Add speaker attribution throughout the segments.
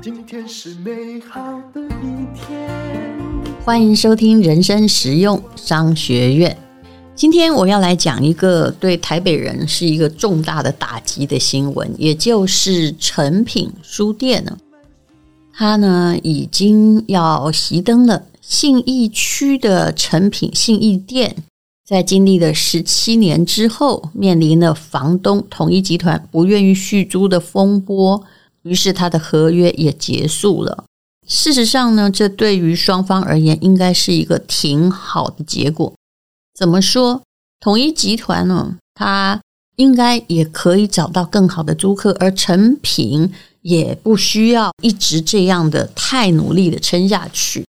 Speaker 1: 今天是美好的一天。
Speaker 2: 欢迎收听人生实用商学院。今天我要来讲一个对台北人是一个重大的打击的新闻，也就是诚品书店呢，它呢已经要熄灯了。信义区的诚品信义店，在经历了十七年之后，面临了房东统一集团不愿意续租的风波。于是他的合约也结束了。事实上呢，这对于双方而言应该是一个挺好的结果。怎么说？统一集团呢，他应该也可以找到更好的租客，而诚品也不需要一直这样的太努力的撑下去。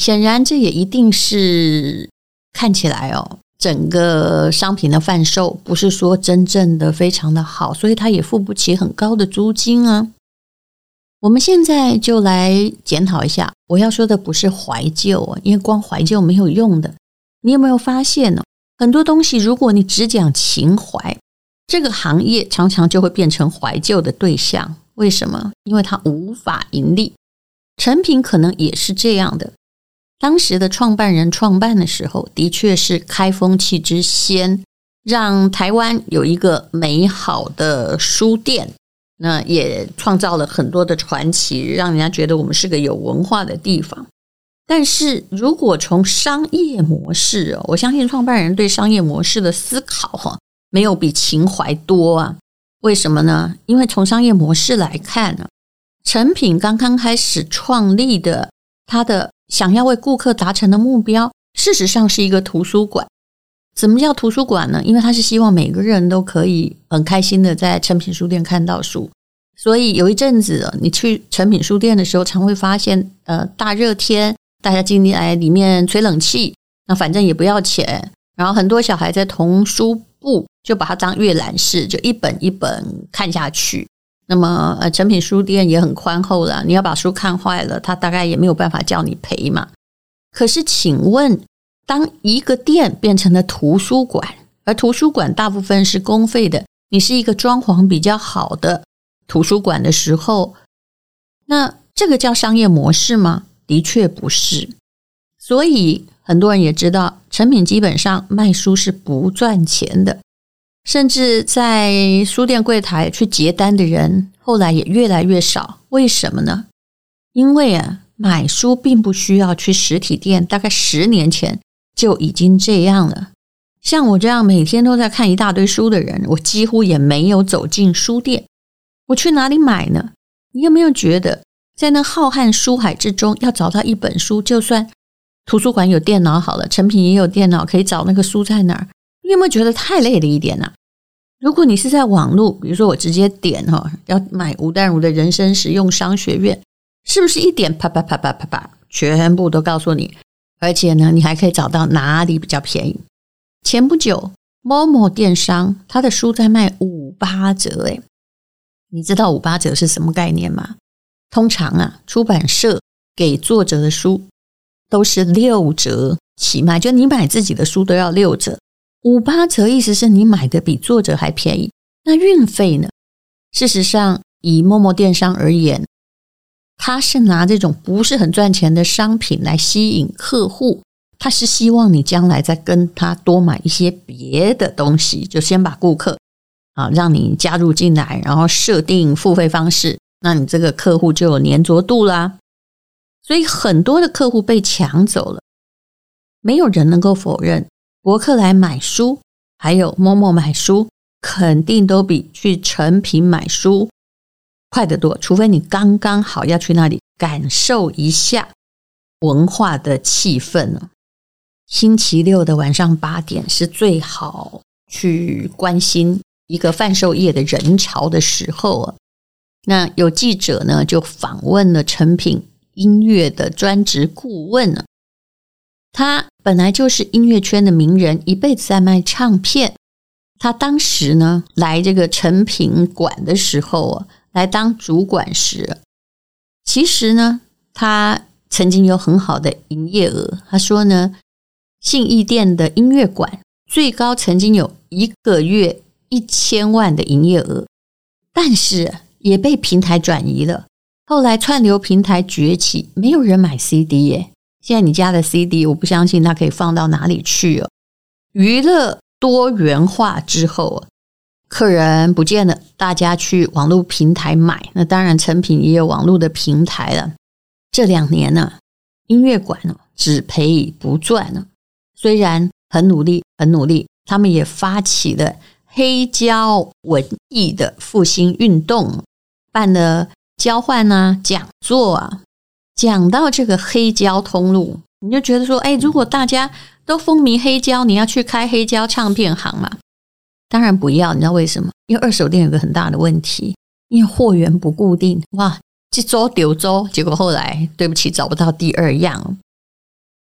Speaker 2: 显然，这也一定是看起来哦，整个商品的贩售不是说真正的非常的好，所以他也付不起很高的租金啊。我们现在就来检讨一下，我要说的不是怀旧，因为光怀旧没有用的。你有没有发现呢？很多东西，如果你只讲情怀，这个行业常常就会变成怀旧的对象。为什么？因为它无法盈利。成品可能也是这样的。当时的创办人创办的时候，的确是开风气之先，让台湾有一个美好的书店。那也创造了很多的传奇，让人家觉得我们是个有文化的地方。但是如果从商业模式哦，我相信创办人对商业模式的思考哈，没有比情怀多啊。为什么呢？因为从商业模式来看呢，诚品刚刚开始创立的，它的想要为顾客达成的目标，事实上是一个图书馆。怎么叫图书馆呢？因为他是希望每个人都可以很开心的在诚品书店看到书，所以有一阵子你去诚品书店的时候，常会发现，呃，大热天大家进来里面吹冷气，那反正也不要钱，然后很多小孩在童书部就把它当阅览室，就一本一本看下去。那么呃，成品书店也很宽厚了，你要把书看坏了，他大概也没有办法叫你赔嘛。可是请问，当一个店变成了图书馆，而图书馆大部分是公费的，你是一个装潢比较好的图书馆的时候，那这个叫商业模式吗？的确不是。所以很多人也知道，成品基本上卖书是不赚钱的，甚至在书店柜台去结单的人后来也越来越少。为什么呢？因为啊，买书并不需要去实体店，大概十年前。就已经这样了。像我这样每天都在看一大堆书的人，我几乎也没有走进书店。我去哪里买呢？你有没有觉得，在那浩瀚书海之中，要找到一本书，就算图书馆有电脑好了，成品也有电脑，可以找那个书在哪儿？你有没有觉得太累了一点呢、如果你是在网络，比如说我直接点哈，要买吴淡如的人生实用商学院，是不是一点啪啪啪啪啪啪，全部都告诉你？而且呢，你还可以找到哪里比较便宜。前不久，Momo 电商他的书在卖五八折，诶，你知道五八折是什么概念吗？通常啊，出版社给作者的书都是六折起卖，就你买自己的书都要六折。五八折意思是你买的比作者还便宜。那运费呢？事实上，以陌陌电商而言。他是拿这种不是很赚钱的商品来吸引客户，他是希望你将来再跟他多买一些别的东西，就先把顾客啊让你加入进来，然后设定付费方式，那你这个客户就有粘着度啦。所以很多的客户被抢走了，没有人能够否认，博客来买书还有 Momo 买书，肯定都比去诚品买书。快得多，除非你刚刚好要去那里感受一下文化的气氛呢。星期六的晚上八点是最好去关心一个贩售业的人潮的时候啊。那有记者呢就访问了诚品音乐的专职顾问呢，他本来就是音乐圈的名人，一辈子在卖唱片。他当时呢来这个成品馆的时候啊。来当主管时，其实呢，他曾经有很好的营业额。他说呢，信义店的音乐馆最高曾经有一个月一千万的营业额，但是也被平台转移了。后来串流平台崛起，没有人买 CD 耶。现在你家的 CD，我不相信它可以放到哪里去哦。娱乐多元化之后，客人不见了，大家去网络平台买。那当然，成品也有网络的平台了。这两年呢，音乐馆只赔不赚了。虽然很努力，很努力，他们也发起了黑胶文艺的复兴运动，办了交换啊、讲座啊。讲到这个黑胶通路，你就觉得说，哎，如果大家都风靡黑胶，你要去开黑胶唱片行嘛？当然不要。你知道为什么？因为二手店有个很大的问题，因为货源不固定。哇，这周丢周，结果后来对不起，找不到第二样。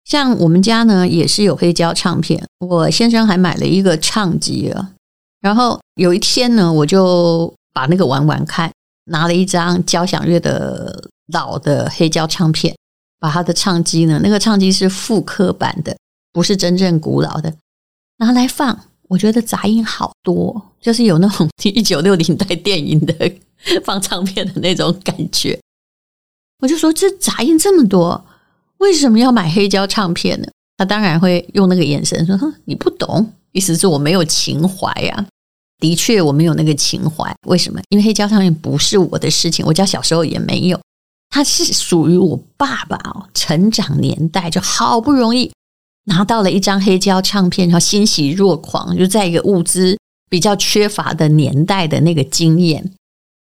Speaker 2: 像我们家呢，也是有黑胶唱片，我先生还买了一个唱机啊。然后有一天呢，我就把那个玩玩看，拿了一张交响乐的。老的黑胶唱片，把他的唱机呢，那个唱机是复刻版的，不是真正古老的，拿来放。我觉得杂音好多，就是有那种一九六零代电影的放唱片的那种感觉。我就说，这杂音这么多，为什么要买黑胶唱片呢？他当然会用那个眼神说：“哼，你不懂。”意思是我没有情怀呀。的确，我没有那个情怀。为什么？因为黑胶唱片不是我的事情，我家小时候也没有。它是属于我爸爸哦，成长年代就好不容易拿到了一张黑胶唱片，然后欣喜若狂，就在一个物资比较缺乏的年代的那个经验。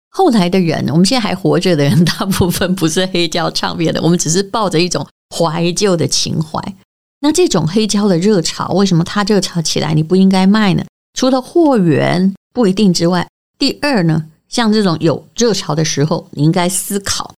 Speaker 2: 后来的人，我们现在还活着的人，大部分不是黑胶唱片的，我们只是抱着一种怀旧的情怀。那这种黑胶的热潮，为什么它热潮起来你不应该卖呢？除了货源不一定之外，第二呢，像这种有热潮的时候，你应该思考。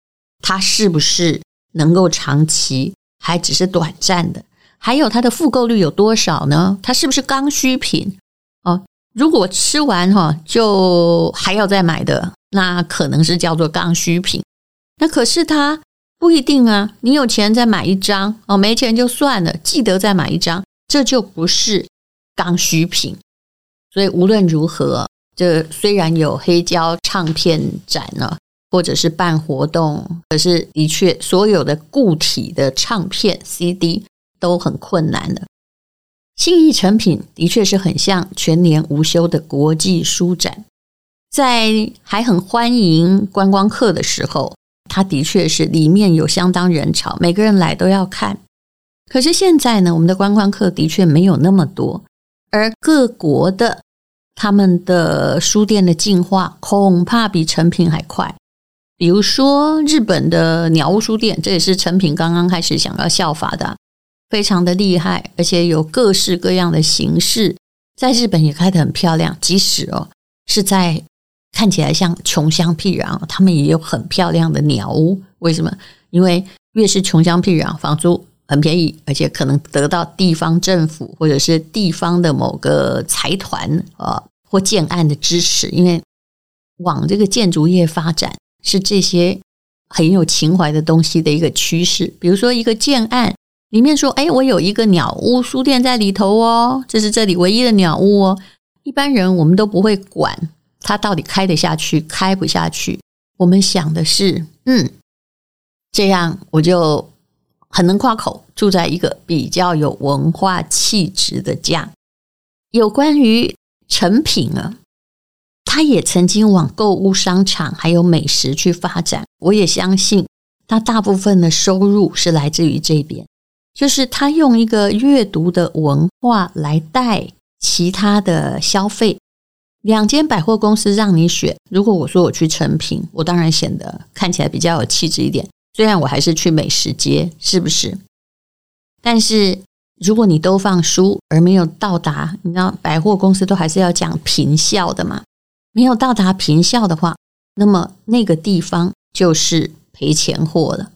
Speaker 2: 它是不是能够长期，还只是短暂的？还有它的复购率有多少呢？它是不是刚需品？哦，如果吃完哈就还要再买的，那可能是叫做刚需品。那可是它不一定啊，你有钱再买一张哦，没钱就算了，记得再买一张，这就不是刚需品。所以无论如何，这虽然有黑胶唱片展呢。或者是办活动，可是的确，所有的固体的唱片 CD 都很困难的。信义成品的确是很像全年无休的国际书展，在还很欢迎观光客的时候，它的确是里面有相当人潮，每个人来都要看。可是现在呢，我们的观光客的确没有那么多，而各国的他们的书店的进化恐怕比成品还快。比如说日本的鸟屋书店，这也是诚品刚刚开始想要效法的，非常的厉害，而且有各式各样的形式，在日本也开得很漂亮。即使哦是在看起来像穷乡僻壤，他们也有很漂亮的鸟屋。为什么？因为越是穷乡僻壤，房租很便宜，而且可能得到地方政府或者是地方的某个财团啊或建案的支持，因为往这个建筑业发展。是这些很有情怀的东西的一个趋势。比如说，一个建案里面说：“哎，我有一个鸟屋书店在里头哦，这是这里唯一的鸟屋哦。”一般人我们都不会管它到底开得下去，开不下去。我们想的是，嗯，这样我就很能夸口，住在一个比较有文化气质的家。有关于成品啊。他也曾经往购物商场还有美食去发展，我也相信他大部分的收入是来自于这边，就是他用一个阅读的文化来带其他的消费。两间百货公司让你选，如果我说我去成品，我当然显得看起来比较有气质一点。虽然我还是去美食街，是不是？但是如果你都放书而没有到达，你知道百货公司都还是要讲平效的嘛。没有到达平效的话，那么那个地方就是赔钱货了。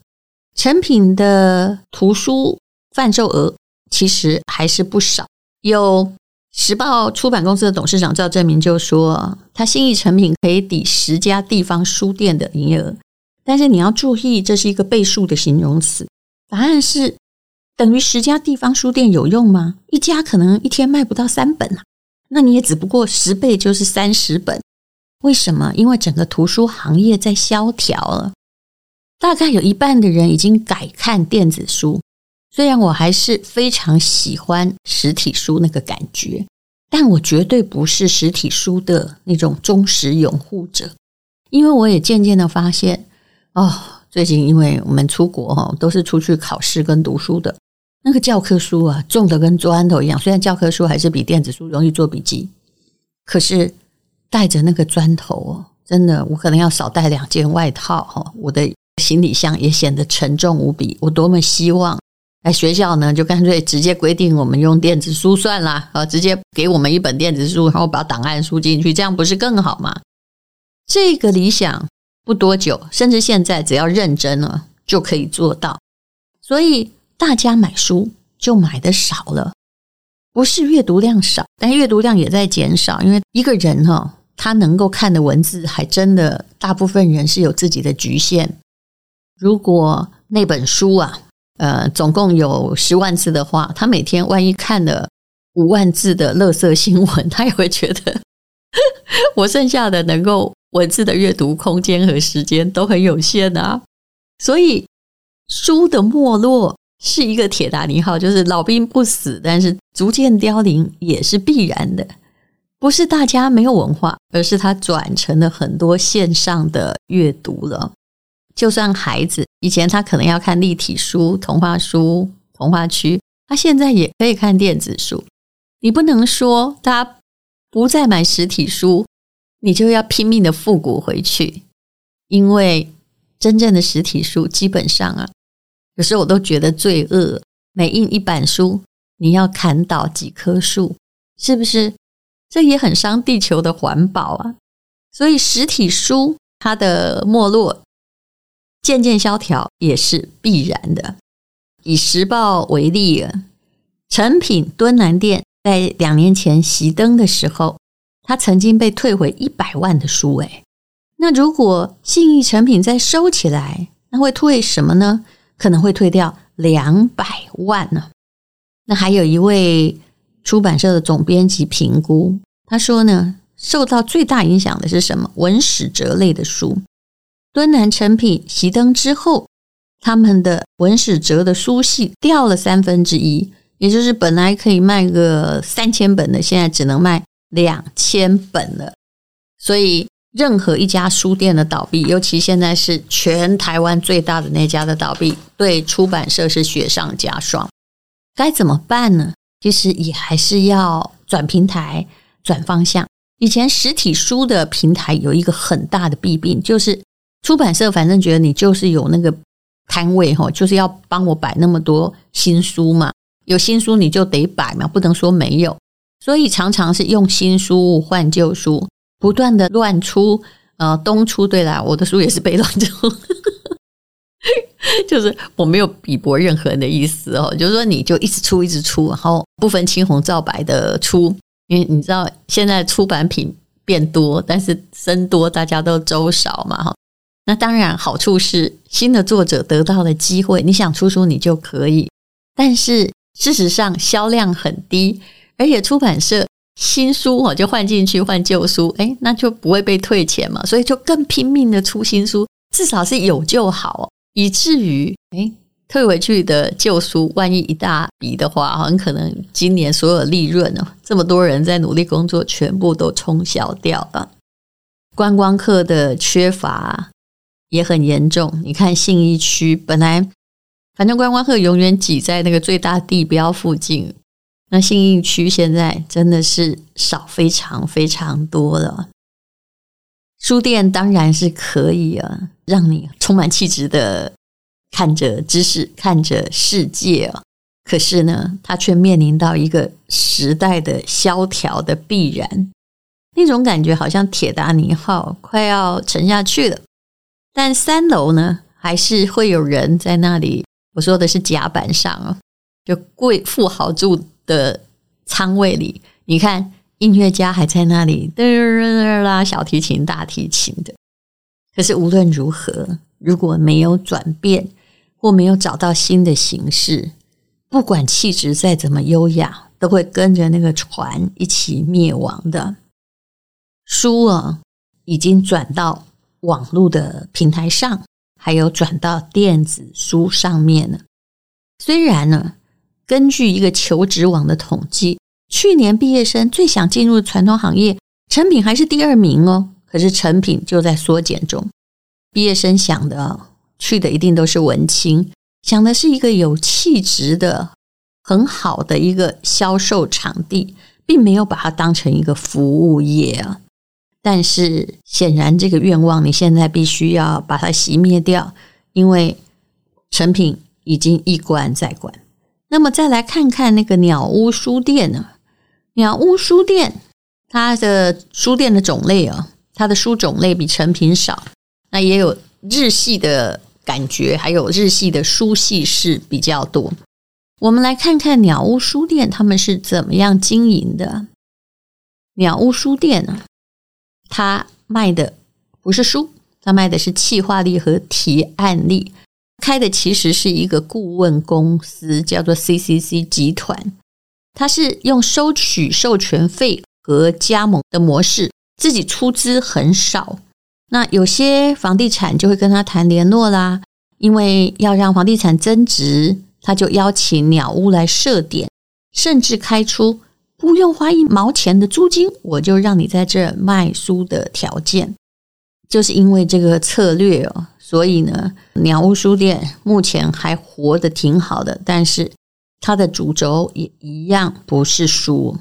Speaker 2: 成品的图书贩售额其实还是不少。有时报出版公司的董事长赵正明就说，他新义成品可以抵十家地方书店的营业额。但是你要注意，这是一个倍数的形容词。答案是等于十家地方书店有用吗？一家可能一天卖不到三本啊。那你也只不过十倍就是三十本。为什么？因为整个图书行业在萧条了，大概有一半的人已经改看电子书。虽然我还是非常喜欢实体书那个感觉，但我绝对不是实体书的那种忠实拥护者，因为我也渐渐的发现，哦，最近因为我们出国哈，都是出去考试跟读书的，那个教科书啊，重的跟砖头一样。虽然教科书还是比电子书容易做笔记，可是。带着那个砖头哦，真的，我可能要少带两件外套哈。我的行李箱也显得沉重无比。我多么希望，哎，学校呢就干脆直接规定我们用电子书算了啊，直接给我们一本电子书，然后把档案输进去，这样不是更好吗？这个理想不多久，甚至现在只要认真了就可以做到。所以大家买书就买的少了，不是阅读量少，但阅读量也在减少，因为一个人哈。他能够看的文字，还真的大部分人是有自己的局限。如果那本书啊，呃，总共有十万字的话，他每天万一看了五万字的垃圾新闻，他也会觉得 我剩下的能够文字的阅读空间和时间都很有限啊。所以，书的没落是一个铁达尼号，就是老兵不死，但是逐渐凋零也是必然的。不是大家没有文化，而是他转成了很多线上的阅读了。就算孩子以前他可能要看立体书、童话书、童话区，他现在也可以看电子书。你不能说他不再买实体书，你就要拼命的复古回去，因为真正的实体书基本上啊，有时候我都觉得罪恶。每印一版书，你要砍倒几棵树，是不是？这也很伤地球的环保啊！所以实体书它的没落、渐渐萧条也是必然的。以时报为例啊，诚品敦南店在两年前熄灯的时候，它曾经被退回一百万的书。诶，那如果信义成品再收起来，那会退什么呢？可能会退掉两百万呢。那还有一位。出版社的总编辑评估，他说呢，受到最大影响的是什么？文史哲类的书。敦南诚品熄灯之后，他们的文史哲的书系掉了三分之一，也就是本来可以卖个三千本的，现在只能卖两千本了。所以，任何一家书店的倒闭，尤其现在是全台湾最大的那家的倒闭，对出版社是雪上加霜。该怎么办呢？其实也还是要转平台、转方向。以前实体书的平台有一个很大的弊病，就是出版社反正觉得你就是有那个摊位哈，就是要帮我摆那么多新书嘛，有新书你就得摆嘛，不能说没有。所以常常是用新书换旧书，不断的乱出，呃，东出。对啦，我的书也是被乱出。就是我没有鄙薄任何人的意思哦，就是说你就一直出一直出，然后不分青红皂白的出，因为你知道现在出版品变多，但是僧多大家都粥少嘛哈。那当然好处是新的作者得到了机会，你想出书你就可以，但是事实上销量很低，而且出版社新书哦就换进去换旧书，诶，那就不会被退钱嘛，所以就更拼命的出新书，至少是有就好。以至于，哎，退回去的旧书，万一一大笔的话，很可能今年所有利润哦，这么多人在努力工作，全部都冲销掉了。观光客的缺乏也很严重。你看信义区，本来反正观光客永远挤在那个最大地标附近，那信义区现在真的是少非常非常多了。书店当然是可以啊，让你充满气质的看着知识，看着世界啊。可是呢，它却面临到一个时代的萧条的必然，那种感觉好像铁达尼号快要沉下去了。但三楼呢，还是会有人在那里。我说的是甲板上啊，就贵富豪住的舱位里，你看。音乐家还在那里嘚哒拉小提琴、大提琴的。可是无论如何，如果没有转变或没有找到新的形式，不管气质再怎么优雅，都会跟着那个船一起灭亡的。书啊，已经转到网络的平台上，还有转到电子书上面了。虽然呢，根据一个求职网的统计，去年毕业生最想进入的传统行业，成品还是第二名哦。可是成品就在缩减中，毕业生想的去的一定都是文青，想的是一个有气质的、很好的一个销售场地，并没有把它当成一个服务业啊。但是显然，这个愿望你现在必须要把它熄灭掉，因为成品已经一关再关。那么再来看看那个鸟屋书店呢？鸟屋书店它的书店的种类啊，它的书种类比成品少，那也有日系的感觉，还有日系的书系是比较多。我们来看看鸟屋书店他们是怎么样经营的。鸟屋书店呢？他卖的不是书，他卖的是企划力和提案力。开的其实是一个顾问公司，叫做 CCC 集团。他是用收取授权费和加盟的模式，自己出资很少。那有些房地产就会跟他谈联络啦，因为要让房地产增值，他就邀请鸟屋来设点，甚至开出。不用花一毛钱的租金，我就让你在这卖书的条件，就是因为这个策略哦，所以呢，鸟屋书店目前还活得挺好的，但是它的主轴也一样不是书。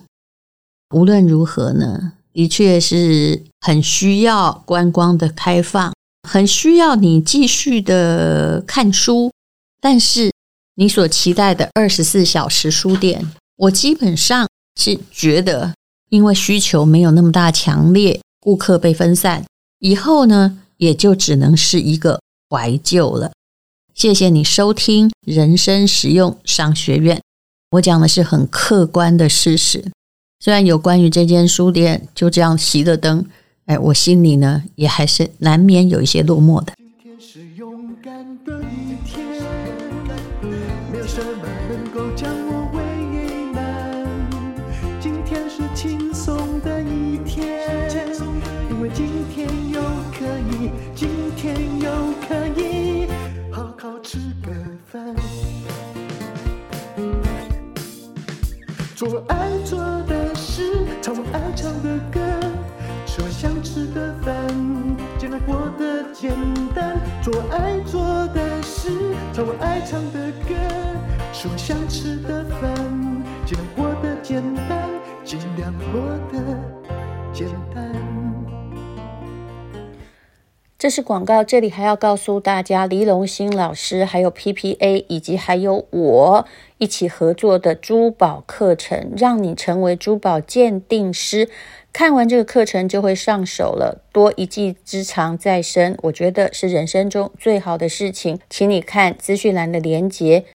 Speaker 2: 无论如何呢，的确是很需要观光的开放，很需要你继续的看书，但是你所期待的二十四小时书店，我基本上。是觉得，因为需求没有那么大强烈，顾客被分散，以后呢，也就只能是一个怀旧了。谢谢你收听人生实用商学院，我讲的是很客观的事实。虽然有关于这间书店就这样熄了灯，哎，我心里呢也还是难免有一些落寞的。
Speaker 1: 简单。做爱做的事，唱我爱唱的歌，吃我想吃的饭，尽量过得简单，尽量过得简单。
Speaker 2: 这是广告，这里还要告诉大家，黎龙兴老师还有 PPA 以及还有我一起合作的珠宝课程，让你成为珠宝鉴定师。看完这个课程就会上手了，多一技之长在身，我觉得是人生中最好的事情。请你看资讯栏的连接。